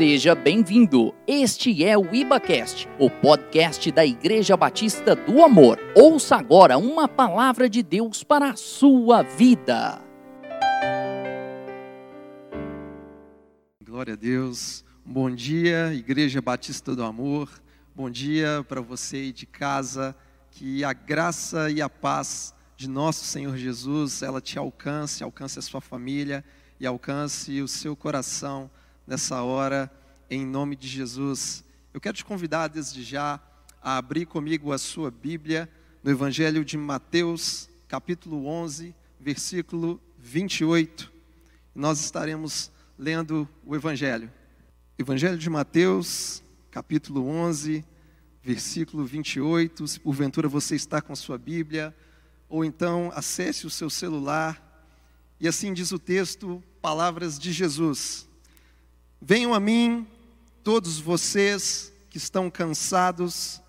Seja bem-vindo. Este é o IbaCast, o podcast da Igreja Batista do Amor. Ouça agora uma palavra de Deus para a sua vida. Glória a Deus. Bom dia, Igreja Batista do Amor. Bom dia para você de casa. Que a graça e a paz de nosso Senhor Jesus, ela te alcance, alcance a sua família e alcance o seu coração nessa hora, em nome de Jesus. Eu quero te convidar desde já a abrir comigo a sua Bíblia no Evangelho de Mateus, capítulo 11, versículo 28. Nós estaremos lendo o Evangelho. Evangelho de Mateus, capítulo 11, versículo 28. Se porventura você está com a sua Bíblia, ou então acesse o seu celular, e assim diz o texto, palavras de Jesus. Venham a mim, todos vocês que estão cansados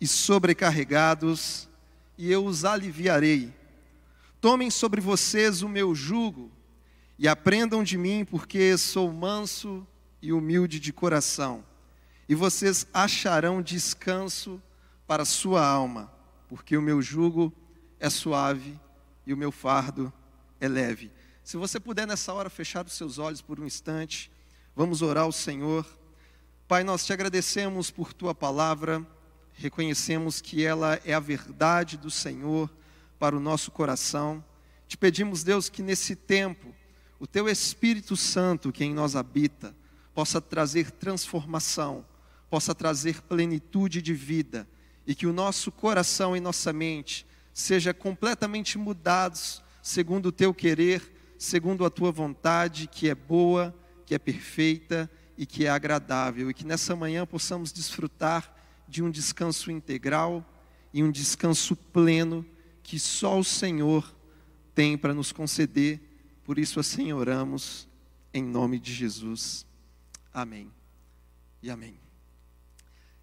e sobrecarregados, e eu os aliviarei. Tomem sobre vocês o meu jugo e aprendam de mim, porque sou manso e humilde de coração, e vocês acharão descanso para sua alma, porque o meu jugo é suave e o meu fardo é leve. Se você puder nessa hora fechar os seus olhos por um instante, Vamos orar ao Senhor. Pai, nós te agradecemos por tua palavra, reconhecemos que ela é a verdade do Senhor para o nosso coração. Te pedimos, Deus, que nesse tempo o teu Espírito Santo, que em nós habita, possa trazer transformação, possa trazer plenitude de vida e que o nosso coração e nossa mente seja completamente mudados segundo o teu querer, segundo a tua vontade, que é boa, que é perfeita e que é agradável, e que nessa manhã possamos desfrutar de um descanso integral e um descanso pleno que só o Senhor tem para nos conceder. Por isso, assim oramos, em nome de Jesus. Amém e amém.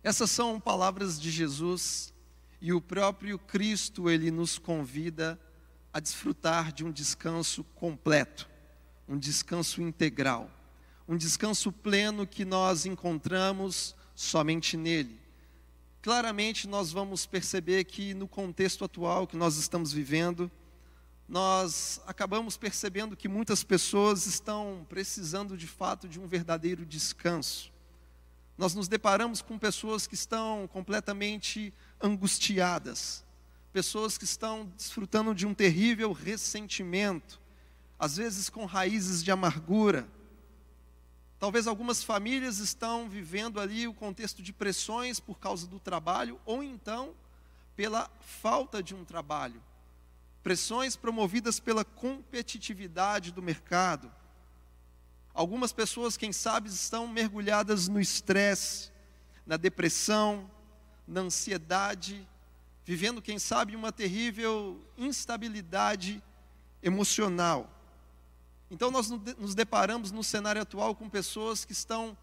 Essas são palavras de Jesus e o próprio Cristo, ele nos convida a desfrutar de um descanso completo, um descanso integral um descanso pleno que nós encontramos somente nele. Claramente nós vamos perceber que no contexto atual que nós estamos vivendo, nós acabamos percebendo que muitas pessoas estão precisando de fato de um verdadeiro descanso. Nós nos deparamos com pessoas que estão completamente angustiadas, pessoas que estão desfrutando de um terrível ressentimento, às vezes com raízes de amargura, Talvez algumas famílias estão vivendo ali o contexto de pressões por causa do trabalho ou então pela falta de um trabalho. Pressões promovidas pela competitividade do mercado. Algumas pessoas, quem sabe, estão mergulhadas no estresse, na depressão, na ansiedade, vivendo, quem sabe, uma terrível instabilidade emocional. Então nós nos deparamos no cenário atual com pessoas que estão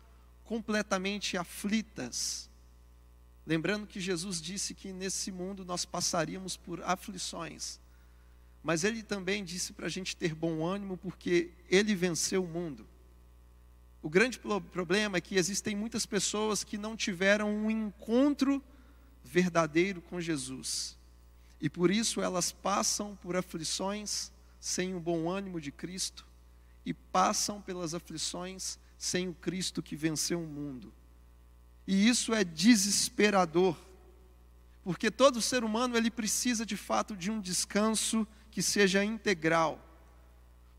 completamente aflitas. Lembrando que Jesus disse que nesse mundo nós passaríamos por aflições, mas Ele também disse para a gente ter bom ânimo, porque Ele venceu o mundo. O grande problema é que existem muitas pessoas que não tiveram um encontro verdadeiro com Jesus, e por isso elas passam por aflições sem o bom ânimo de Cristo, e passam pelas aflições sem o Cristo que venceu o mundo. E isso é desesperador, porque todo ser humano ele precisa de fato de um descanso que seja integral.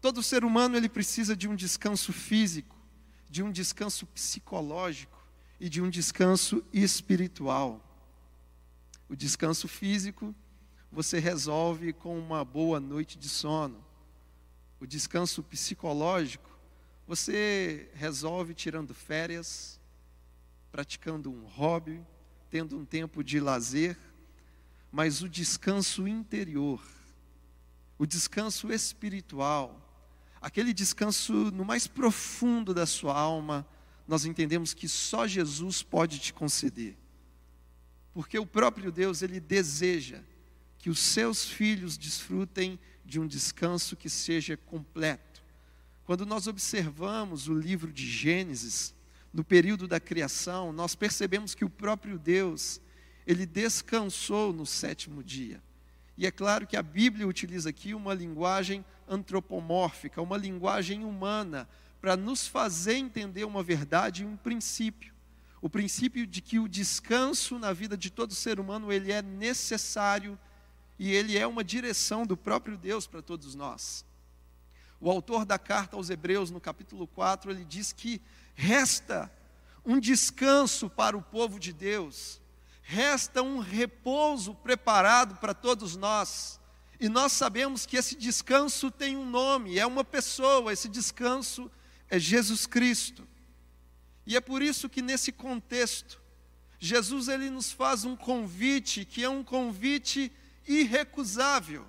Todo ser humano ele precisa de um descanso físico, de um descanso psicológico e de um descanso espiritual. O descanso físico você resolve com uma boa noite de sono o descanso psicológico, você resolve tirando férias, praticando um hobby, tendo um tempo de lazer, mas o descanso interior, o descanso espiritual, aquele descanso no mais profundo da sua alma, nós entendemos que só Jesus pode te conceder. Porque o próprio Deus, ele deseja que os seus filhos desfrutem de um descanso que seja completo. Quando nós observamos o livro de Gênesis, no período da criação, nós percebemos que o próprio Deus, ele descansou no sétimo dia. E é claro que a Bíblia utiliza aqui uma linguagem antropomórfica, uma linguagem humana, para nos fazer entender uma verdade e um princípio. O princípio de que o descanso na vida de todo ser humano, ele é necessário e ele é uma direção do próprio Deus para todos nós. O autor da carta aos Hebreus, no capítulo 4, ele diz que resta um descanso para o povo de Deus, resta um repouso preparado para todos nós. E nós sabemos que esse descanso tem um nome, é uma pessoa, esse descanso é Jesus Cristo. E é por isso que nesse contexto, Jesus ele nos faz um convite, que é um convite irrecusável.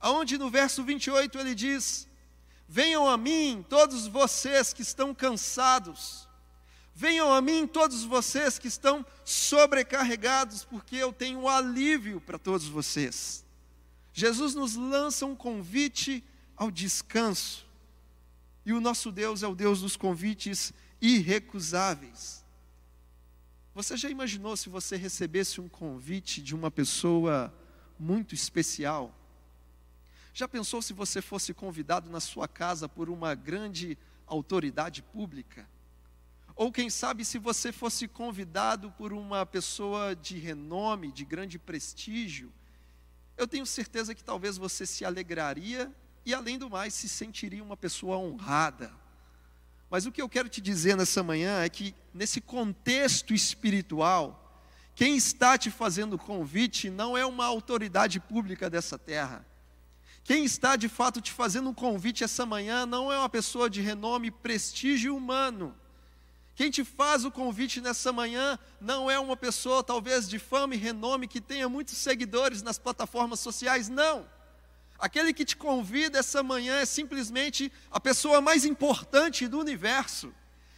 Aonde no verso 28 ele diz: Venham a mim todos vocês que estão cansados, venham a mim todos vocês que estão sobrecarregados, porque eu tenho alívio para todos vocês. Jesus nos lança um convite ao descanso, e o nosso Deus é o Deus dos convites irrecusáveis. Você já imaginou se você recebesse um convite de uma pessoa muito especial? Já pensou se você fosse convidado na sua casa por uma grande autoridade pública? Ou quem sabe se você fosse convidado por uma pessoa de renome, de grande prestígio? Eu tenho certeza que talvez você se alegraria e, além do mais, se sentiria uma pessoa honrada. Mas o que eu quero te dizer nessa manhã é que, nesse contexto espiritual, quem está te fazendo o convite não é uma autoridade pública dessa terra quem está de fato te fazendo um convite essa manhã não é uma pessoa de renome e prestígio humano. Quem te faz o convite nessa manhã não é uma pessoa, talvez, de fama e renome que tenha muitos seguidores nas plataformas sociais, não. Aquele que te convida essa manhã é simplesmente a pessoa mais importante do universo.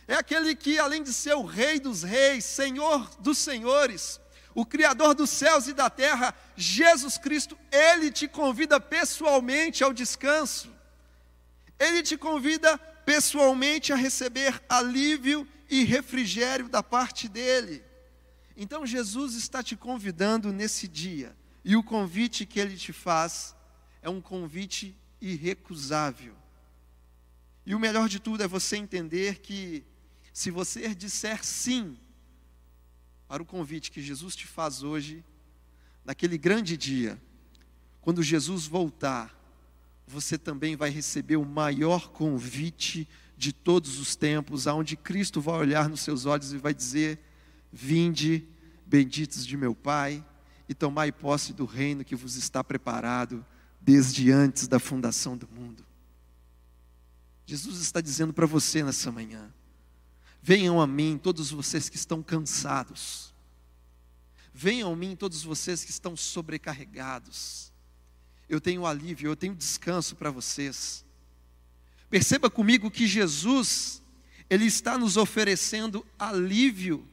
É aquele que, além de ser o Rei dos Reis, Senhor dos Senhores, o Criador dos céus e da terra, Jesus Cristo, Ele te convida pessoalmente ao descanso. Ele te convida pessoalmente a receber alívio e refrigério da parte dEle. Então Jesus está te convidando nesse dia, e o convite que Ele te faz é um convite irrecusável. E o melhor de tudo é você entender que, se você disser sim para o convite que Jesus te faz hoje, naquele grande dia, quando Jesus voltar, você também vai receber o maior convite de todos os tempos, aonde Cristo vai olhar nos seus olhos e vai dizer: Vinde, benditos de meu Pai, e tomai posse do reino que vos está preparado desde antes da fundação do mundo. Jesus está dizendo para você nessa manhã: Venham a mim, todos vocês que estão cansados. Venham a mim, todos vocês que estão sobrecarregados. Eu tenho alívio, eu tenho descanso para vocês. Perceba comigo que Jesus, Ele está nos oferecendo alívio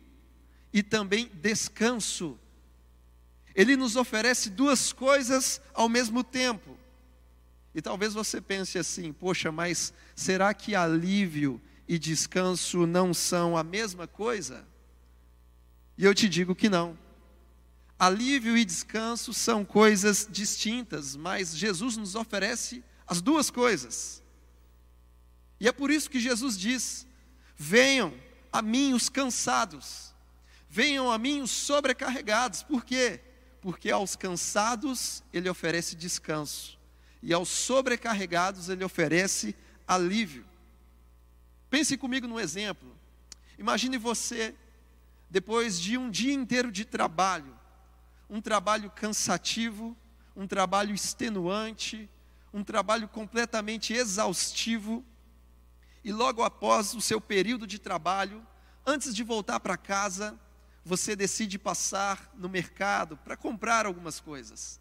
e também descanso. Ele nos oferece duas coisas ao mesmo tempo. E talvez você pense assim: poxa, mas será que alívio e descanso não são a mesma coisa? E eu te digo que não. Alívio e descanso são coisas distintas, mas Jesus nos oferece as duas coisas. E é por isso que Jesus diz: Venham a mim os cansados, venham a mim os sobrecarregados. Por quê? Porque aos cansados ele oferece descanso, e aos sobrecarregados ele oferece alívio. Pense comigo num exemplo. Imagine você, depois de um dia inteiro de trabalho, um trabalho cansativo, um trabalho extenuante, um trabalho completamente exaustivo, e logo após o seu período de trabalho, antes de voltar para casa, você decide passar no mercado para comprar algumas coisas.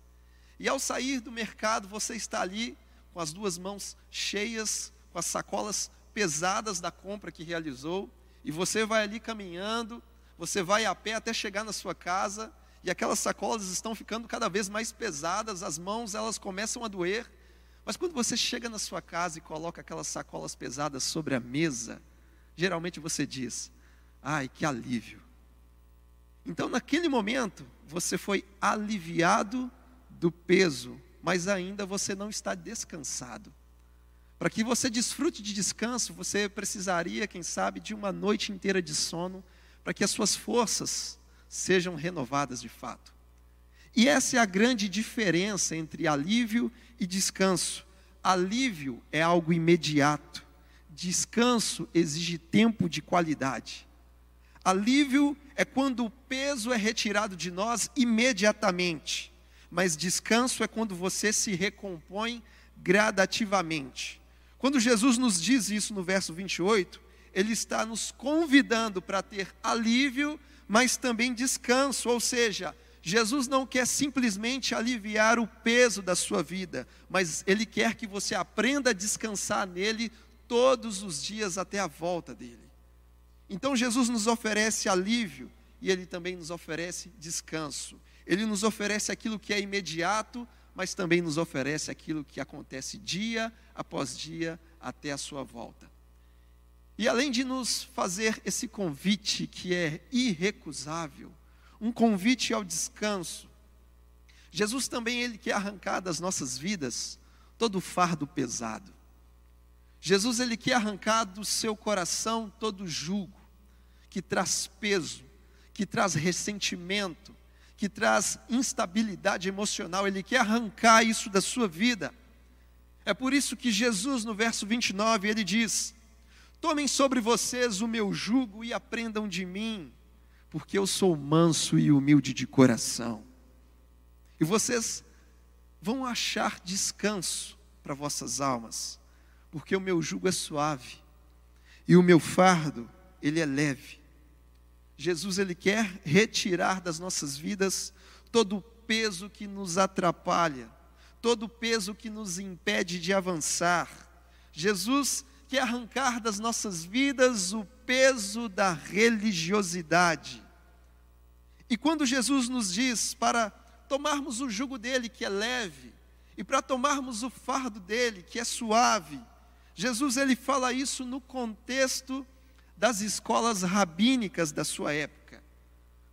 E ao sair do mercado, você está ali com as duas mãos cheias, com as sacolas pesadas da compra que realizou, e você vai ali caminhando, você vai a pé até chegar na sua casa, e aquelas sacolas estão ficando cada vez mais pesadas, as mãos elas começam a doer. Mas quando você chega na sua casa e coloca aquelas sacolas pesadas sobre a mesa, geralmente você diz: Ai, que alívio. Então, naquele momento, você foi aliviado do peso, mas ainda você não está descansado. Para que você desfrute de descanso, você precisaria, quem sabe, de uma noite inteira de sono, para que as suas forças sejam renovadas de fato. E essa é a grande diferença entre alívio e descanso. Alívio é algo imediato, descanso exige tempo de qualidade. Alívio é quando o peso é retirado de nós imediatamente, mas descanso é quando você se recompõe gradativamente. Quando Jesus nos diz isso no verso 28, ele está nos convidando para ter alívio, mas também descanso, ou seja, Jesus não quer simplesmente aliviar o peso da sua vida, mas Ele quer que você aprenda a descansar nele todos os dias até a volta dele. Então Jesus nos oferece alívio e Ele também nos oferece descanso. Ele nos oferece aquilo que é imediato, mas também nos oferece aquilo que acontece dia após dia até a sua volta. E além de nos fazer esse convite que é irrecusável, um convite ao descanso. Jesus também ele quer arrancar das nossas vidas todo o fardo pesado. Jesus ele quer arrancar do seu coração todo jugo que traz peso, que traz ressentimento, que traz instabilidade emocional, ele quer arrancar isso da sua vida. É por isso que Jesus, no verso 29, ele diz: Tomem sobre vocês o meu jugo e aprendam de mim, porque eu sou manso e humilde de coração. E vocês vão achar descanso para vossas almas, porque o meu jugo é suave e o meu fardo, ele é leve. Jesus ele quer retirar das nossas vidas todo o peso que nos atrapalha, todo o peso que nos impede de avançar. Jesus quer arrancar das nossas vidas o peso da religiosidade. E quando Jesus nos diz para tomarmos o jugo dele, que é leve, e para tomarmos o fardo dele, que é suave, Jesus ele fala isso no contexto das escolas rabínicas da sua época.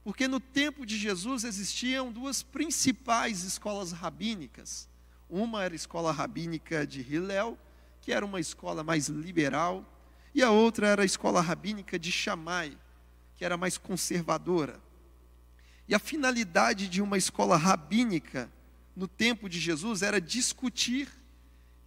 Porque no tempo de Jesus existiam duas principais escolas rabínicas. Uma era a escola rabínica de Hillel, que era uma escola mais liberal, e a outra era a escola rabínica de Shammai, que era mais conservadora. E a finalidade de uma escola rabínica no tempo de Jesus era discutir,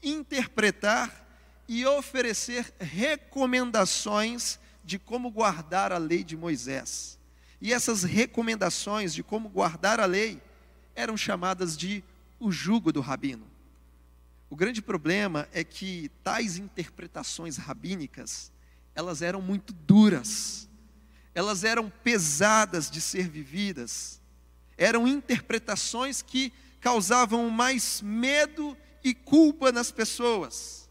interpretar e oferecer recomendações de como guardar a lei de Moisés. E essas recomendações de como guardar a lei eram chamadas de o jugo do rabino. O grande problema é que tais interpretações rabínicas, elas eram muito duras, elas eram pesadas de ser vividas, eram interpretações que causavam mais medo e culpa nas pessoas.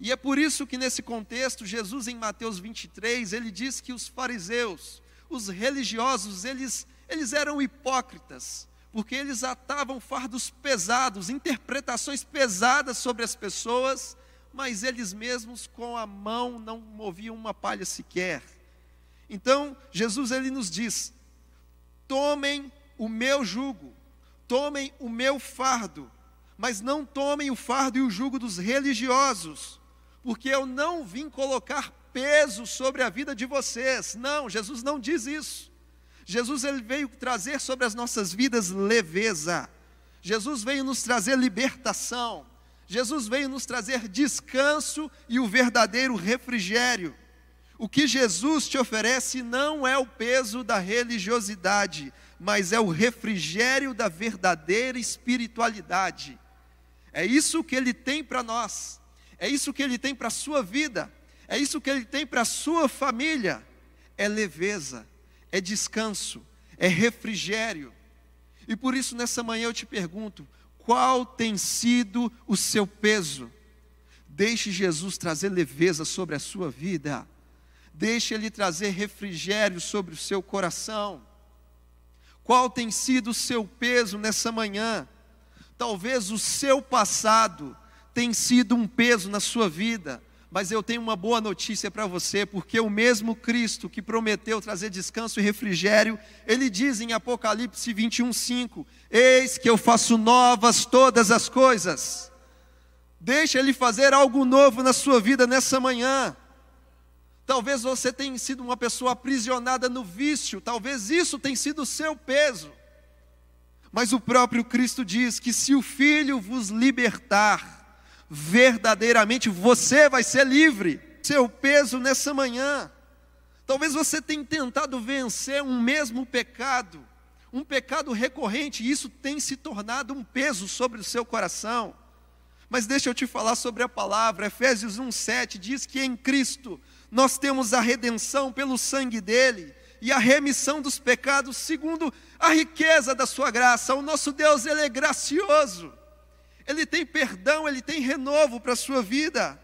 E é por isso que nesse contexto, Jesus em Mateus 23, ele diz que os fariseus, os religiosos, eles, eles eram hipócritas, porque eles atavam fardos pesados, interpretações pesadas sobre as pessoas, mas eles mesmos com a mão não moviam uma palha sequer. Então, Jesus ele nos diz: tomem o meu jugo, tomem o meu fardo, mas não tomem o fardo e o jugo dos religiosos, porque eu não vim colocar peso sobre a vida de vocês. Não, Jesus não diz isso. Jesus ele veio trazer sobre as nossas vidas leveza. Jesus veio nos trazer libertação. Jesus veio nos trazer descanso e o verdadeiro refrigério. O que Jesus te oferece não é o peso da religiosidade, mas é o refrigério da verdadeira espiritualidade. É isso que ele tem para nós. É isso que ele tem para a sua vida. É isso que ele tem para a sua família. É leveza é descanso, é refrigério. E por isso nessa manhã eu te pergunto: qual tem sido o seu peso? Deixe Jesus trazer leveza sobre a sua vida. Deixe Ele trazer refrigério sobre o seu coração. Qual tem sido o seu peso nessa manhã? Talvez o seu passado tenha sido um peso na sua vida, Mas eu tenho uma boa notícia para você, porque o mesmo Cristo que prometeu trazer descanso e refrigério, ele diz em Apocalipse 21:5: Eis que eu faço novas todas as coisas. Deixa ele fazer algo novo na sua vida nessa manhã. Talvez você tenha sido uma pessoa aprisionada no vício, talvez isso tenha sido o seu peso. Mas o próprio Cristo diz que se o Filho vos libertar, verdadeiramente você vai ser livre. Seu peso nessa manhã. Talvez você tenha tentado vencer um mesmo pecado, um pecado recorrente, e isso tem se tornado um peso sobre o seu coração. Mas deixa eu te falar sobre a palavra. Efésios 1:7 diz que em Cristo nós temos a redenção pelo sangue dele e a remissão dos pecados segundo a riqueza da sua graça. O nosso Deus, ele é gracioso. Ele tem perdão, ele tem renovo para a sua vida.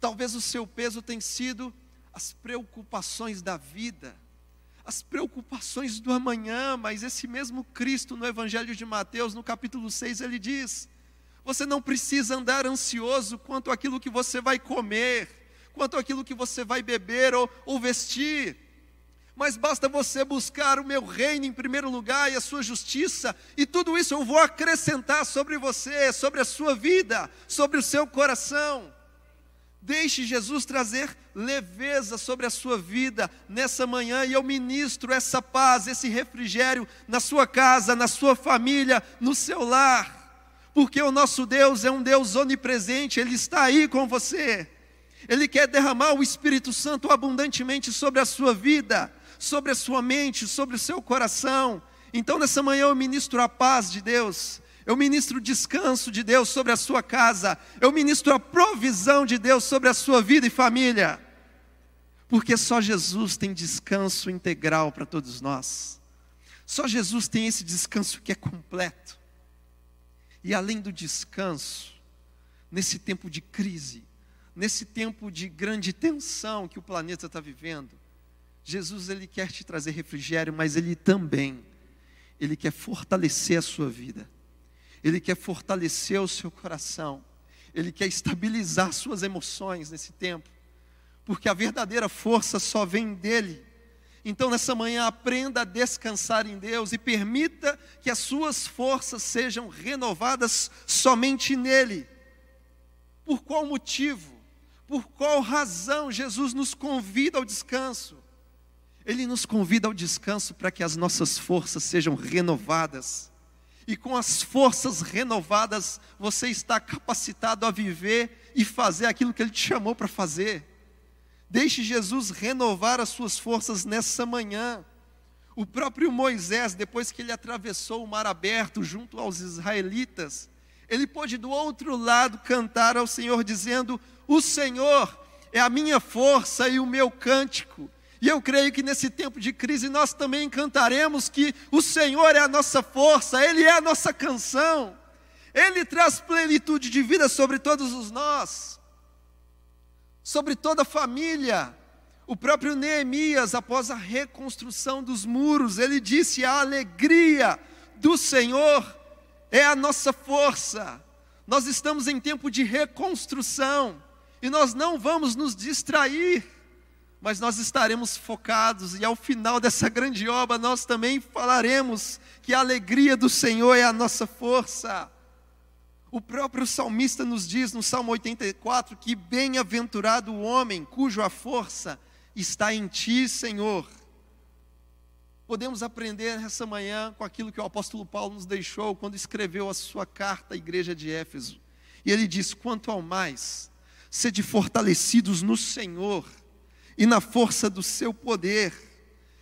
Talvez o seu peso tenha sido as preocupações da vida, as preocupações do amanhã, mas esse mesmo Cristo no Evangelho de Mateus, no capítulo 6, ele diz: você não precisa andar ansioso quanto aquilo que você vai comer, quanto aquilo que você vai beber ou, ou vestir mas basta você buscar o meu reino em primeiro lugar e a sua justiça, e tudo isso eu vou acrescentar sobre você, sobre a sua vida, sobre o seu coração. Deixe Jesus trazer leveza sobre a sua vida nessa manhã e eu ministro essa paz, esse refrigério na sua casa, na sua família, no seu lar. Porque o nosso Deus é um Deus onipresente, Ele está aí com você. Ele quer derramar o Espírito Santo abundantemente sobre a sua vida sobre a sua mente, sobre o seu coração. Então, nessa manhã, eu ministro a paz de Deus, eu ministro o descanso de Deus sobre a sua casa, eu ministro a provisão de Deus sobre a sua vida e família, porque só Jesus tem descanso integral para todos nós, só Jesus tem esse descanso que é completo, e além do descanso, nesse tempo de crise, nesse tempo de grande tensão que o planeta está vivendo, Jesus ele quer te trazer refrigério, mas ele também ele quer fortalecer a sua vida. Ele quer fortalecer o seu coração. Ele quer estabilizar suas emoções nesse tempo. Porque a verdadeira força só vem dele. Então, nessa manhã, aprenda a descansar em Deus e permita que as suas forças sejam renovadas somente nele. Por qual motivo? Por qual razão Jesus nos convida ao descanso? Ele nos convida ao descanso para que as nossas forças sejam renovadas. E com as forças renovadas, você está capacitado a viver e fazer aquilo que Ele te chamou para fazer. Deixe Jesus renovar as suas forças nessa manhã. O próprio Moisés, depois que ele atravessou o mar aberto junto aos israelitas, ele pôde do outro lado cantar ao Senhor, dizendo: O Senhor é a minha força e o meu cântico e eu creio que nesse tempo de crise nós também cantaremos que o Senhor é a nossa força, Ele é a nossa canção, Ele traz plenitude de vida sobre todos os nós, sobre toda a família. O próprio Neemias, após a reconstrução dos muros, ele disse: A alegria do Senhor é a nossa força. Nós estamos em tempo de reconstrução e nós não vamos nos distrair mas nós estaremos focados e ao final dessa grande obra nós também falaremos que a alegria do Senhor é a nossa força. O próprio salmista nos diz no Salmo 84 que bem-aventurado o homem cuja força está em ti, Senhor. Podemos aprender nessa manhã com aquilo que o apóstolo Paulo nos deixou quando escreveu a sua carta à igreja de Éfeso. E ele diz: quanto ao mais, sede fortalecidos no Senhor e na força do seu poder.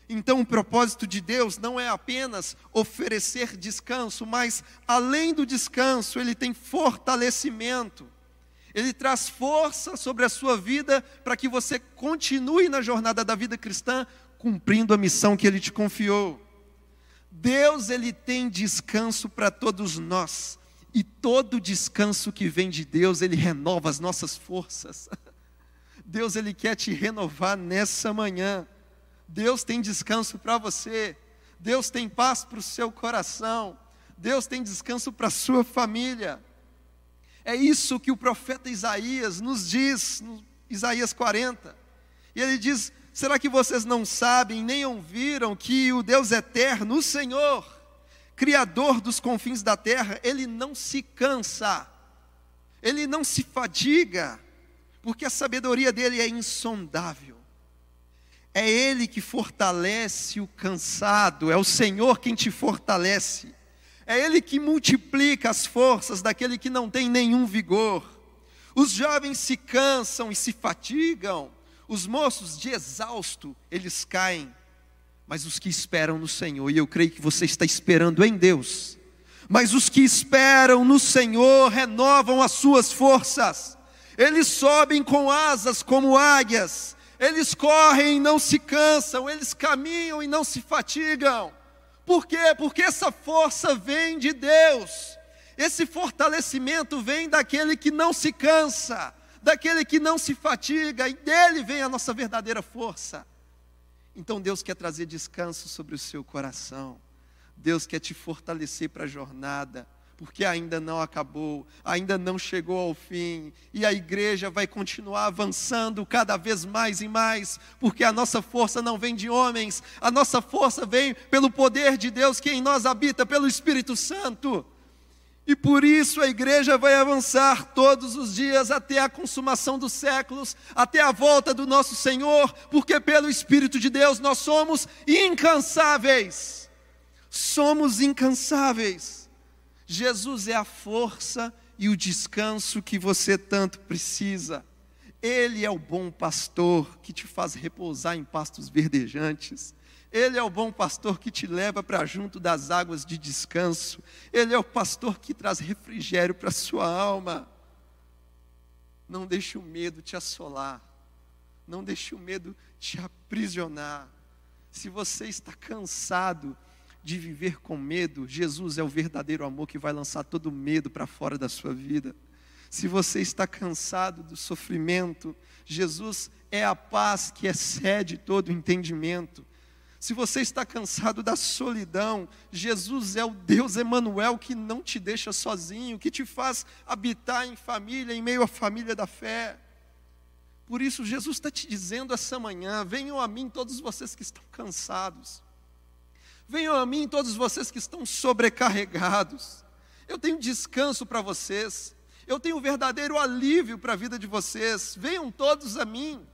Então, o propósito de Deus não é apenas oferecer descanso, mas além do descanso, ele tem fortalecimento. Ele traz força sobre a sua vida para que você continue na jornada da vida cristã, cumprindo a missão que ele te confiou. Deus, ele tem descanso para todos nós. E todo descanso que vem de Deus, ele renova as nossas forças. Deus ele quer te renovar nessa manhã. Deus tem descanso para você. Deus tem paz para o seu coração. Deus tem descanso para a sua família. É isso que o profeta Isaías nos diz no Isaías 40. E ele diz: Será que vocês não sabem, nem ouviram que o Deus eterno, o Senhor, Criador dos confins da terra, ele não se cansa, ele não se fadiga, porque a sabedoria dele é insondável. É Ele que fortalece o cansado, é o Senhor quem te fortalece. É Ele que multiplica as forças daquele que não tem nenhum vigor. Os jovens se cansam e se fatigam, os moços de exausto, eles caem. Mas os que esperam no Senhor, e eu creio que você está esperando em Deus, mas os que esperam no Senhor renovam as suas forças, eles sobem com asas como águias, eles correm e não se cansam, eles caminham e não se fatigam. Por quê? Porque essa força vem de Deus. Esse fortalecimento vem daquele que não se cansa, daquele que não se fatiga, e dele vem a nossa verdadeira força. Então Deus quer trazer descanso sobre o seu coração. Deus quer te fortalecer para a jornada porque ainda não acabou, ainda não chegou ao fim, e a igreja vai continuar avançando cada vez mais e mais, porque a nossa força não vem de homens, a nossa força vem pelo poder de Deus que em nós habita, pelo Espírito Santo. E por isso a igreja vai avançar todos os dias até a consumação dos séculos, até a volta do nosso Senhor, porque pelo Espírito de Deus nós somos incansáveis. Somos incansáveis. Jesus é a força e o descanso que você tanto precisa. Ele é o bom pastor que te faz repousar em pastos verdejantes. Ele é o bom pastor que te leva para junto das águas de descanso. Ele é o pastor que traz refrigério para a sua alma. Não deixe o medo te assolar. Não deixe o medo te aprisionar. Se você está cansado, de viver com medo, Jesus é o verdadeiro amor que vai lançar todo medo para fora da sua vida. Se você está cansado do sofrimento, Jesus é a paz que excede todo entendimento. Se você está cansado da solidão, Jesus é o Deus Emanuel que não te deixa sozinho, que te faz habitar em família, em meio à família da fé. Por isso, Jesus está te dizendo essa manhã: venham a mim todos vocês que estão cansados. Venham a mim todos vocês que estão sobrecarregados. Eu tenho descanso para vocês. Eu tenho verdadeiro alívio para a vida de vocês. Venham todos a mim.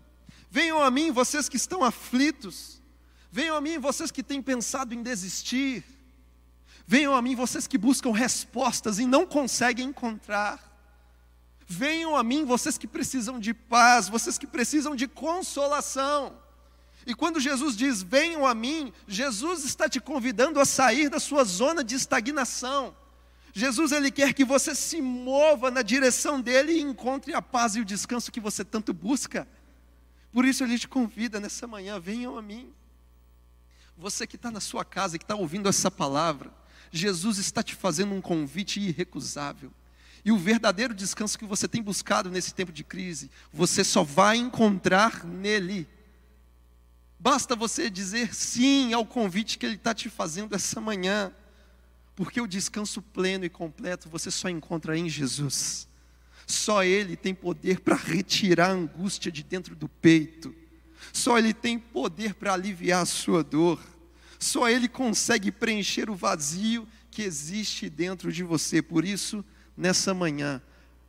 Venham a mim vocês que estão aflitos. Venham a mim vocês que têm pensado em desistir. Venham a mim vocês que buscam respostas e não conseguem encontrar. Venham a mim vocês que precisam de paz, vocês que precisam de consolação. E quando Jesus diz: Venham a mim, Jesus está te convidando a sair da sua zona de estagnação. Jesus ele quer que você se mova na direção dele e encontre a paz e o descanso que você tanto busca. Por isso ele te convida nessa manhã: venham a mim. Você que está na sua casa, que está ouvindo essa palavra, Jesus está te fazendo um convite irrecusável. E o verdadeiro descanso que você tem buscado nesse tempo de crise, você só vai encontrar nele. Basta você dizer sim ao convite que Ele está te fazendo essa manhã, porque o descanso pleno e completo você só encontra em Jesus. Só Ele tem poder para retirar a angústia de dentro do peito, só Ele tem poder para aliviar a sua dor, só Ele consegue preencher o vazio que existe dentro de você. Por isso, nessa manhã,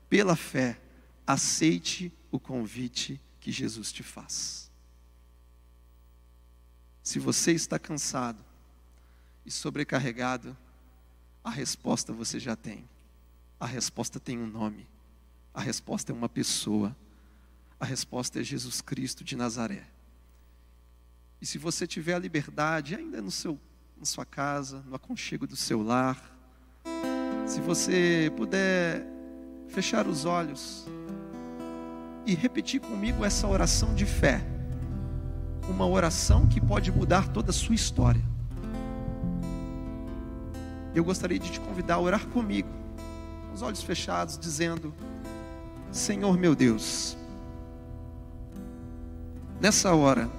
pela fé, aceite o convite que Jesus te faz. Se você está cansado e sobrecarregado, a resposta você já tem. A resposta tem um nome. A resposta é uma pessoa. A resposta é Jesus Cristo de Nazaré. E se você tiver a liberdade, ainda no seu, na sua casa, no aconchego do seu lar, se você puder fechar os olhos e repetir comigo essa oração de fé uma oração que pode mudar toda a sua história. Eu gostaria de te convidar a orar comigo, com os olhos fechados, dizendo: Senhor meu Deus, nessa hora,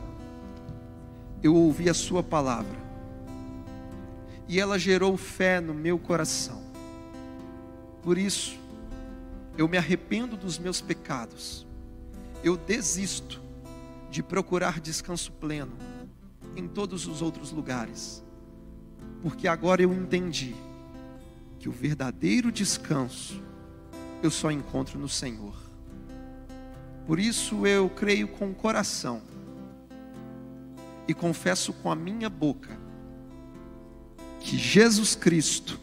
eu ouvi a Sua palavra, e ela gerou fé no meu coração. Por isso, eu me arrependo dos meus pecados eu desisto de procurar descanso pleno em todos os outros lugares, porque agora eu entendi que o verdadeiro descanso eu só encontro no Senhor. Por isso eu creio com o coração e confesso com a minha boca que Jesus Cristo,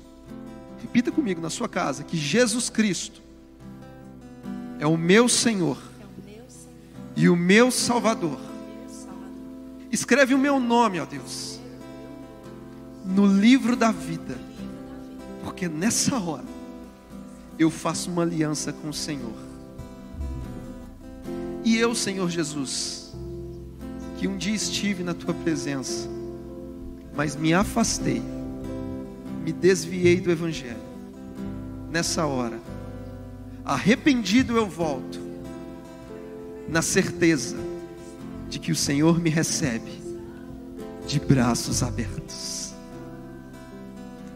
repita comigo na sua casa, que Jesus Cristo é o meu Senhor e o meu Salvador. Escreve o meu nome, ó Deus, no livro da vida, porque nessa hora eu faço uma aliança com o Senhor. E eu, Senhor Jesus, que um dia estive na tua presença, mas me afastei, me desviei do Evangelho. Nessa hora, arrependido eu volto, na certeza de que o Senhor me recebe de braços abertos.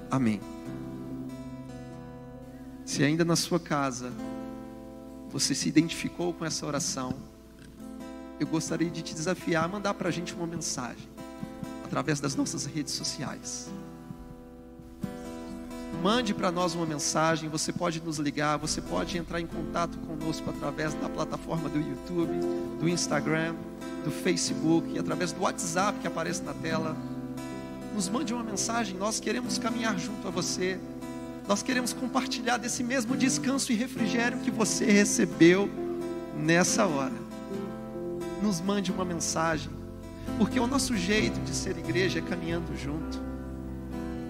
Amém. Se ainda na sua casa você se identificou com essa oração, eu gostaria de te desafiar a mandar para a gente uma mensagem através das nossas redes sociais. Mande para nós uma mensagem, você pode nos ligar, você pode entrar em contato conosco através da plataforma do YouTube, do Instagram, do Facebook, através do WhatsApp que aparece na tela. Nos mande uma mensagem, nós queremos caminhar junto a você nós queremos compartilhar desse mesmo descanso e refrigério que você recebeu nessa hora. Nos mande uma mensagem, porque o nosso jeito de ser igreja é caminhando junto.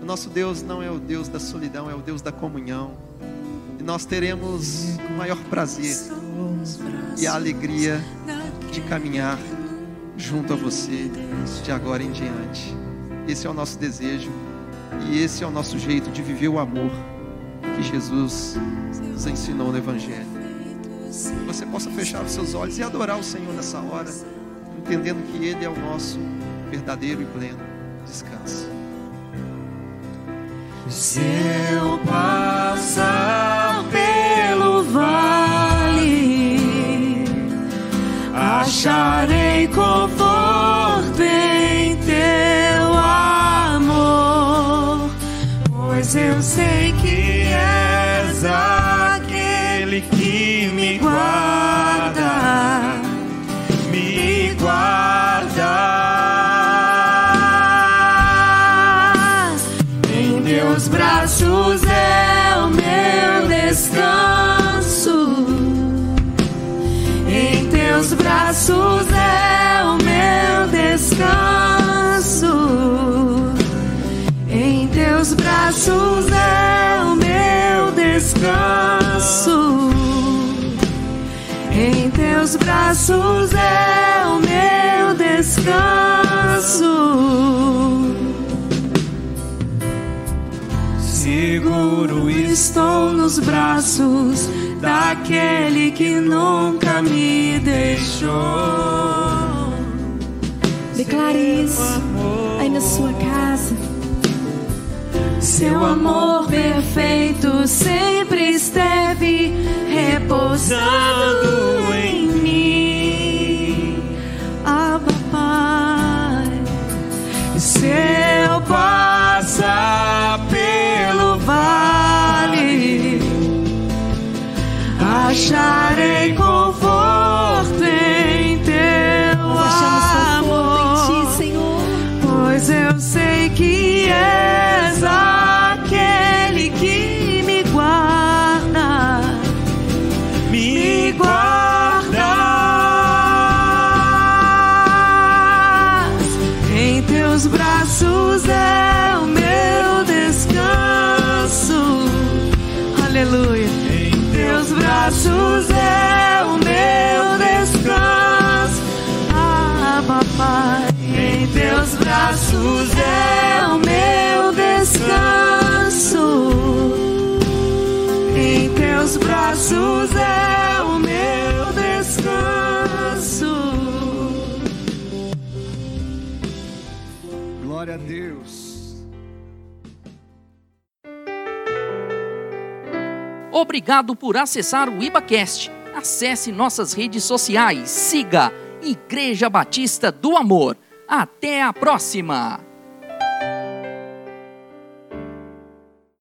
Nosso Deus não é o Deus da solidão, é o Deus da comunhão. E nós teremos o maior prazer e a alegria de caminhar junto a você de agora em diante. Esse é o nosso desejo e esse é o nosso jeito de viver o amor que Jesus nos ensinou no Evangelho. Que você possa fechar os seus olhos e adorar o Senhor nessa hora, entendendo que Ele é o nosso verdadeiro e pleno descanso. Se eu passar pelo vale, acharei conforto em teu amor, pois eu sei que és aquele teus braços é o meu descanso. Seguro estou nos braços daquele que nunca me deixou. Declare isso aí na sua casa. Seu amor perfeito sempre esteve repousando braços é o meu descanso. Em teus braços é o meu descanso. Glória a Deus. Obrigado por acessar o IbaCast. Acesse nossas redes sociais, siga Igreja Batista do Amor. Até a próxima!